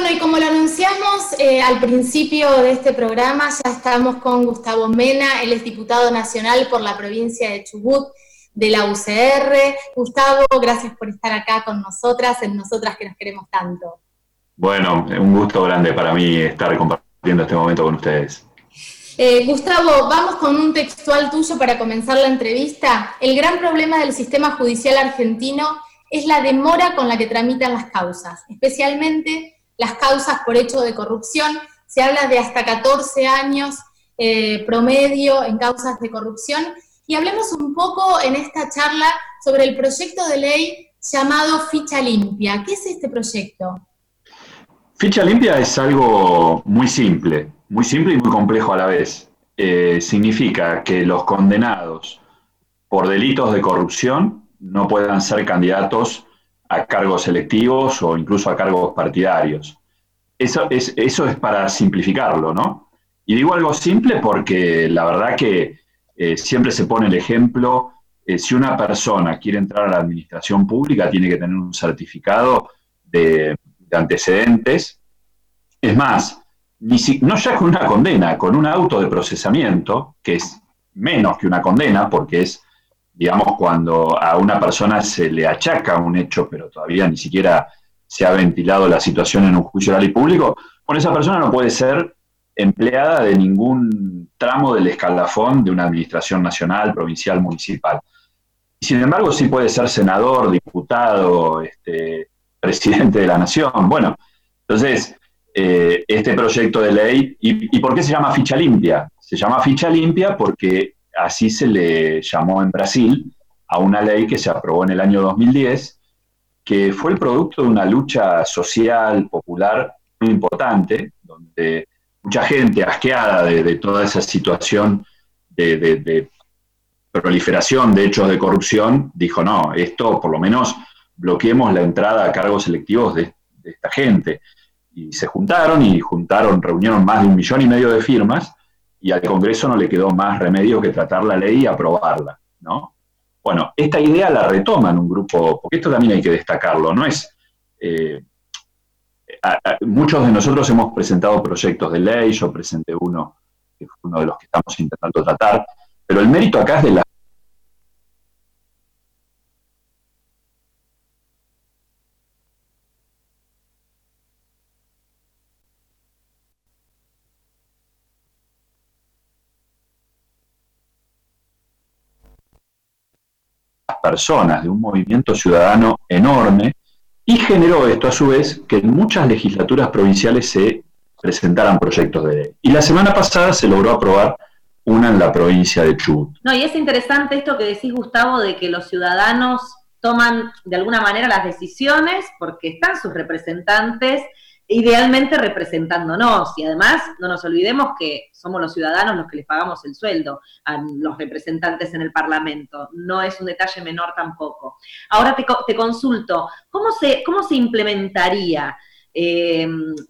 Bueno, y como lo anunciamos eh, al principio de este programa, ya estamos con Gustavo Mena, él es diputado nacional por la provincia de Chubut de la UCR. Gustavo, gracias por estar acá con nosotras, en nosotras que nos queremos tanto. Bueno, un gusto grande para mí estar compartiendo este momento con ustedes. Eh, Gustavo, vamos con un textual tuyo para comenzar la entrevista. El gran problema del sistema judicial argentino es la demora con la que tramitan las causas, especialmente las causas por hecho de corrupción. Se habla de hasta 14 años eh, promedio en causas de corrupción. Y hablemos un poco en esta charla sobre el proyecto de ley llamado Ficha Limpia. ¿Qué es este proyecto? Ficha Limpia es algo muy simple muy simple y muy complejo a la vez. Eh, significa que los condenados por delitos de corrupción no puedan ser candidatos a cargos electivos o incluso a cargos partidarios. Eso es, eso es para simplificarlo, ¿no? Y digo algo simple porque la verdad que eh, siempre se pone el ejemplo, eh, si una persona quiere entrar a la administración pública, tiene que tener un certificado de, de antecedentes. Es más, no ya con una condena, con un auto de procesamiento, que es menos que una condena, porque es, digamos, cuando a una persona se le achaca un hecho, pero todavía ni siquiera se ha ventilado la situación en un juicio oral y público, con esa persona no puede ser empleada de ningún tramo del escalafón de una administración nacional, provincial, municipal. Sin embargo, sí puede ser senador, diputado, este, presidente de la nación. Bueno, entonces, eh, este proyecto de ley. Y, por qué se llama ficha limpia? Se llama ficha limpia porque así se le llamó en Brasil a una ley que se aprobó en el año 2010, que fue el producto de una lucha social, popular muy importante, donde mucha gente asqueada de, toda esa situación de, proliferación de hechos de corrupción, dijo, no, esto por lo menos bloqueemos la entrada a cargos selectivos de, esta gente y se juntaron y juntaron, reunieron más de un millón y medio de firmas y al Congreso no le quedó más remedio que tratar la ley y aprobarla, ¿no? Bueno, esta idea la retoman un grupo, porque esto también hay que destacarlo, no es... Eh, muchos de nosotros hemos presentado proyectos de ley, yo presenté uno, que fue uno de los que estamos intentando tratar, pero el mérito acá es de la personas, de un movimiento ciudadano enorme, y generó esto a su vez que en muchas legislaturas provinciales se presentaran proyectos de ley. Y la semana pasada se logró aprobar una en la provincia de Chubut. No, y es interesante esto que decís, Gustavo, de que los ciudadanos toman de alguna manera las decisiones porque están sus representantes idealmente representándonos. Y además, no nos olvidemos que somos los ciudadanos los que les pagamos el sueldo a los representantes en el Parlamento. No es un detalle menor tampoco. Ahora te, consulto, ¿cómo se, cómo se implementaría? Eh,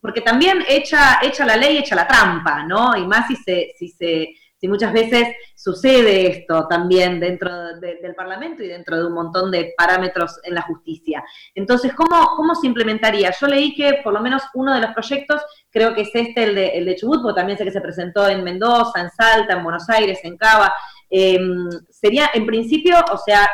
porque también echa, echa la ley, echa la trampa, ¿no? Y más si se, si se si muchas veces sucede esto también dentro del Parlamento y dentro de un montón de parámetros en la justicia. Entonces, ¿cómo, ¿cómo se implementaría? Yo leí que por lo menos uno de los proyectos, creo que es este, el de, el de Chubut, porque también sé que se presentó en Mendoza, en Salta, en Buenos Aires, en Cava, em, sería en principio, o sea,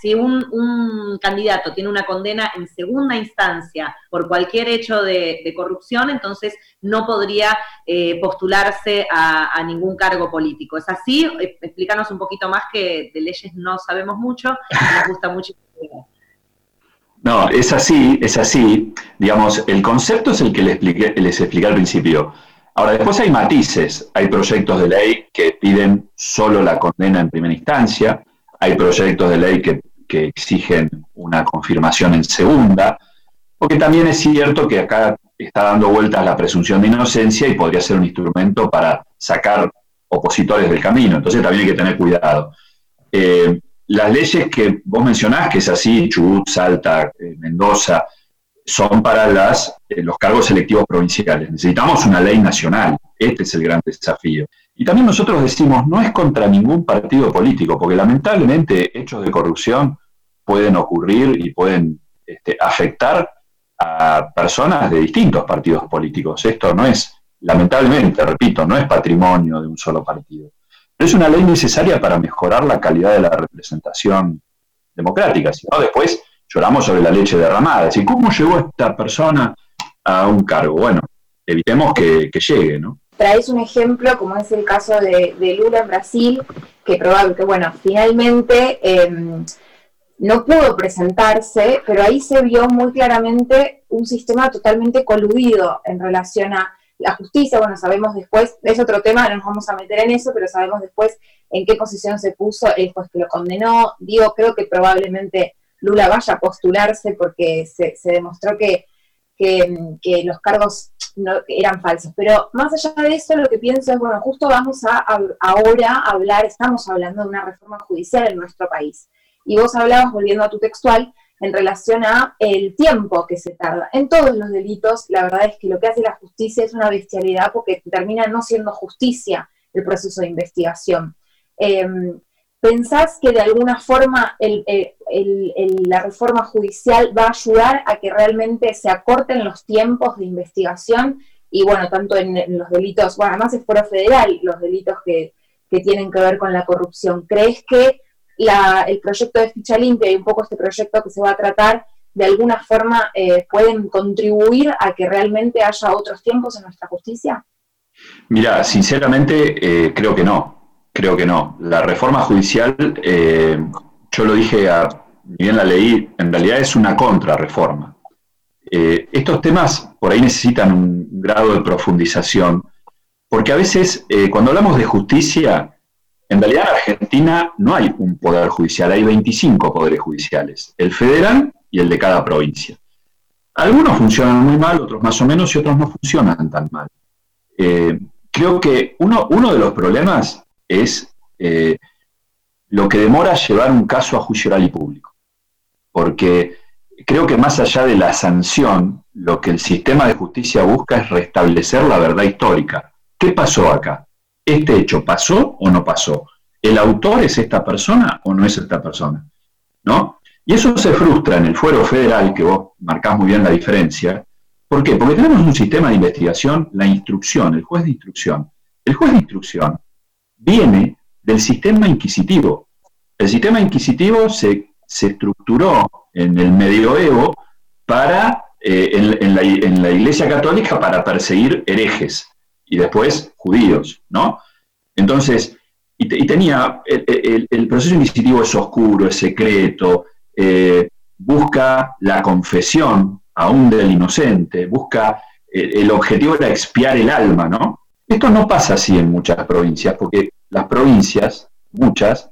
si, un, candidato tiene una condena en segunda instancia por cualquier hecho de, corrupción, entonces no podría eh, postularse a, ningún cargo político. ¿Es así? Eh, explícanos un poquito más que de leyes no sabemos mucho, nos gusta mucho. No, es así, es así. Digamos, el concepto es el que les expliqué, les expliqué al principio. Ahora, después hay matices, hay proyectos de ley que piden solo la condena en primera instancia, hay proyectos de ley que, exigen una confirmación en segunda, porque también es cierto que acá está dando vueltas la presunción de inocencia y podría ser un instrumento para sacar opositores del camino, entonces también hay que tener cuidado. Eh, las leyes que vos mencionás, que es así, Chubut, Salta, eh, Mendoza, son para las, eh, los cargos selectivos provinciales. Necesitamos una ley nacional, este es el gran desafío. Y también nosotros decimos, no es contra ningún partido político, porque lamentablemente hechos de corrupción pueden ocurrir y pueden este, afectar a personas de distintos partidos políticos. Esto no es, lamentablemente, repito, no es patrimonio de un solo partido. Pero es una ley necesaria para mejorar la calidad de la representación democrática. Si no, después lloramos sobre la leche derramada. ¿Y cómo llegó esta persona a un cargo? Bueno, evitemos que, llegue, ¿no? Traes un ejemplo, como es el caso de, Lula en Brasil, que probablemente, bueno, finalmente em, no pudo presentarse, pero ahí se vio muy claramente un sistema totalmente coludido en relación a la justicia, bueno, sabemos después, es otro tema, no nos vamos a meter en eso, pero sabemos después en qué posición se puso el juez que lo condenó. Digo, creo que probablemente Lula vaya a postularse porque se, demostró que, que, los cargos no, eran falsos. Pero más allá de eso, lo que pienso es, bueno, justo vamos a, ahora hablar, estamos hablando de una reforma judicial en nuestro país. Y vos hablabas, volviendo a tu textual, en relación a el tiempo que se tarda. En todos los delitos, la verdad es que lo que hace la justicia es una bestialidad porque termina no siendo justicia el proceso de investigación. Em, ¿Pensás que de alguna forma la reforma judicial va a ayudar a que realmente se acorten los tiempos de investigación? Y bueno, tanto en, los delitos, bueno, además es foro federal, los delitos que, que tienen que ver con la corrupción. ¿Crees que el proyecto de ficha limpia y un poco este proyecto que se va a tratar, de alguna forma eh, pueden contribuir a que realmente haya otros tiempos en nuestra justicia? Mira, sinceramente eh, creo que no, creo que no. La reforma judicial, eh, yo lo dije, a, bien la leí, en realidad es una contrarreforma. estos temas por ahí necesitan un grado de profundización, porque a veces cuando hablamos de justicia, en realidad en Argentina no hay un poder judicial, hay 25 poderes judiciales, el federal y el de cada provincia. Algunos funcionan muy mal, otros más o menos, y otros no funcionan tan mal. Eh, creo que uno, uno, de los problemas es eh, lo que demora llevar un caso a juicio oral y público. Porque creo que más allá de la sanción, lo que el sistema de justicia busca es restablecer la verdad histórica. ¿Qué pasó acá? ¿este hecho pasó o no pasó? ¿El autor es esta persona o no es esta persona? ¿No? Y eso se frustra en el fuero federal, que vos marcás muy bien la diferencia. ¿Por qué? Porque tenemos un sistema de investigación, la instrucción, el juez de instrucción. El juez de instrucción viene del sistema inquisitivo. El sistema inquisitivo se, estructuró en el medioevo para, eh, en, la, Iglesia Católica para perseguir herejes y después judíos, ¿no? Entonces, y, tenía, el, proceso inquisitivo es oscuro, es secreto, eh, busca la confesión aún del inocente, busca, el objetivo era expiar el alma, ¿no? Esto no pasa así en muchas provincias, porque las provincias, muchas,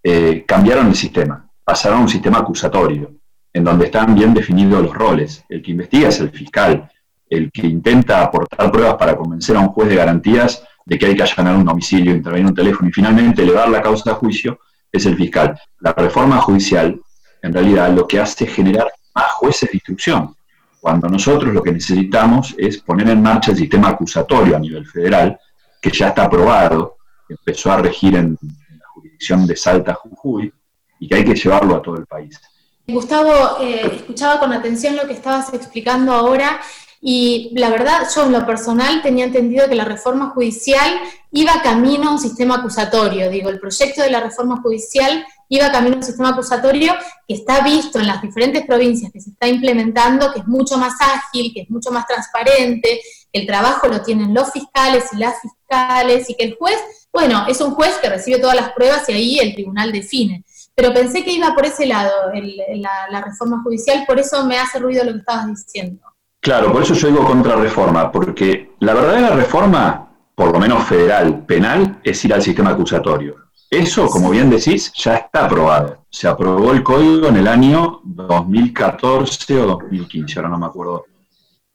eh, cambiaron el sistema, pasaron a un sistema acusatorio, en donde están bien definidos los roles. El que investiga es el fiscal, el que intenta aportar pruebas para convencer a un juez de garantías de que hay que allanar un domicilio, intervenir un teléfono y finalmente elevar la causa a juicio es el fiscal. La reforma judicial, en realidad, lo que hace es generar más jueces de instrucción, cuando nosotros lo que necesitamos es poner en marcha el sistema acusatorio a nivel federal, que ya está aprobado, empezó a regir en, la jurisdicción de Salta, Jujuy, y que hay que llevarlo a todo el país. Gustavo, eh, escuchaba con atención lo que estabas explicando ahora y la verdad, yo en lo personal tenía entendido que la reforma judicial iba camino a un sistema acusatorio. Digo, el proyecto de la reforma judicial iba camino a un sistema acusatorio que está visto en las diferentes provincias, que se está implementando, que es mucho más ágil, que es mucho más transparente, el trabajo lo tienen los fiscales y las fiscales, y que el juez, bueno, es un juez que recibe todas las pruebas y ahí el tribunal define. Pero pensé que iba por ese lado la, la reforma judicial, por eso me hace ruido lo que estabas diciendo. Claro, por eso yo digo contrarreforma, porque la verdadera reforma, por lo menos federal, penal, es ir al sistema acusatorio. Eso, como bien decís, ya está aprobado. Se aprobó el código en el año 2014 o 2015, ahora no me acuerdo.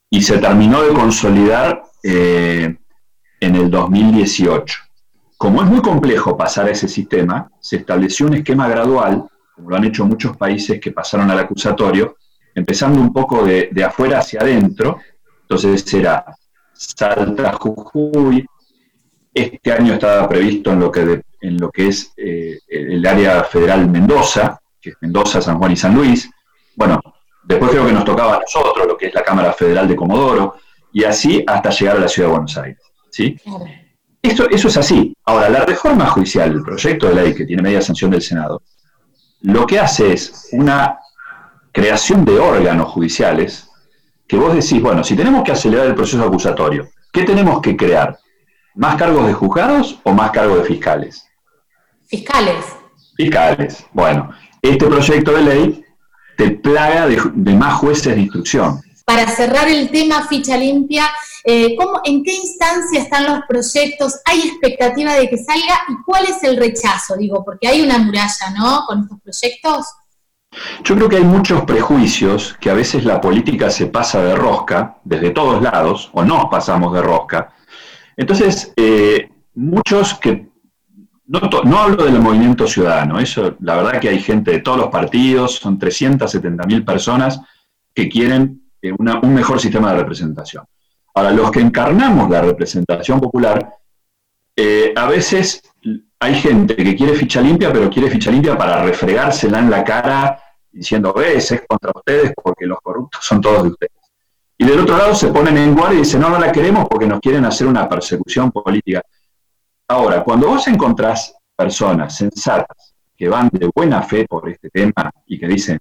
Y se terminó de consolidar eh, en el 2018. Como es muy complejo pasar a ese sistema, se estableció un esquema gradual, como lo han hecho muchos países que pasaron al acusatorio, empezando un poco de, afuera hacia adentro, entonces será Salta, Jujuy, este año estaba previsto en lo que, en lo que es eh, el área federal Mendoza, que es Mendoza, San Juan y San Luis. Bueno, Después creo que nos tocaba a nosotros, lo que es la Cámara Federal de Comodoro, y así hasta llegar a la Ciudad de Buenos Aires. ¿sí? Esto, eso es así. Ahora, la reforma judicial, el proyecto de ley que tiene media sanción del Senado, lo que hace es una creación de órganos judiciales que vos decís, bueno, si tenemos que acelerar el proceso acusatorio, ¿qué tenemos que crear? ¿Más cargos de juzgados o más cargos de fiscales? Fiscales. Fiscales. Bueno, este proyecto de ley te plaga de, más jueces de instrucción. Para cerrar el tema ficha limpia, eh, ¿en qué instancia están los proyectos? ¿Hay expectativa de que salga? ¿Y cuál es el rechazo? Digo, porque hay una muralla, ¿no? Con estos proyectos. Yo creo que hay muchos prejuicios que a veces la política se pasa de rosca desde todos lados, o nos pasamos de rosca. Entonces, eh, muchos que no, hablo del movimiento ciudadano, eso, la verdad que hay gente de todos los partidos, son 370 mil personas que quieren eh, un mejor sistema de representación. Ahora, los que encarnamos la representación popular, eh, a veces hay gente que quiere ficha limpia, pero quiere ficha limpia para refregársela en la cara diciendo, ves, es contra ustedes porque los corruptos son todos de ustedes. Y del otro lado se ponen en guardia y dicen, no, no la queremos porque nos quieren hacer una persecución política. Ahora, cuando vos encontrás personas sensatas que van de buena fe por este tema y que dicen,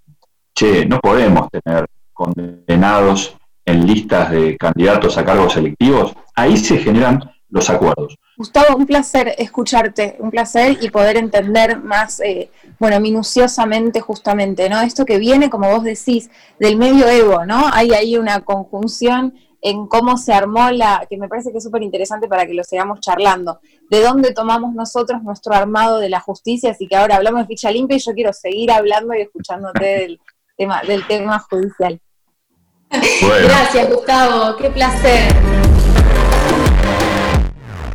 che, no podemos tener condenados en listas de candidatos a cargos selectivos, ahí se generan los acuerdos. Gustavo, un placer escucharte, un placer y poder entender más, eh, bueno, minuciosamente justamente, ¿no? Esto que viene, como vos decís, del medioevo, ¿no? Hay ahí una conjunción en cómo se armó la, que me parece que es súper interesante para que lo sigamos charlando, de dónde tomamos nosotros nuestro armado de la justicia, así que ahora hablamos de ficha limpia y yo quiero seguir hablando y escuchándote del tema, del tema judicial. Gracias, Gustavo, qué placer.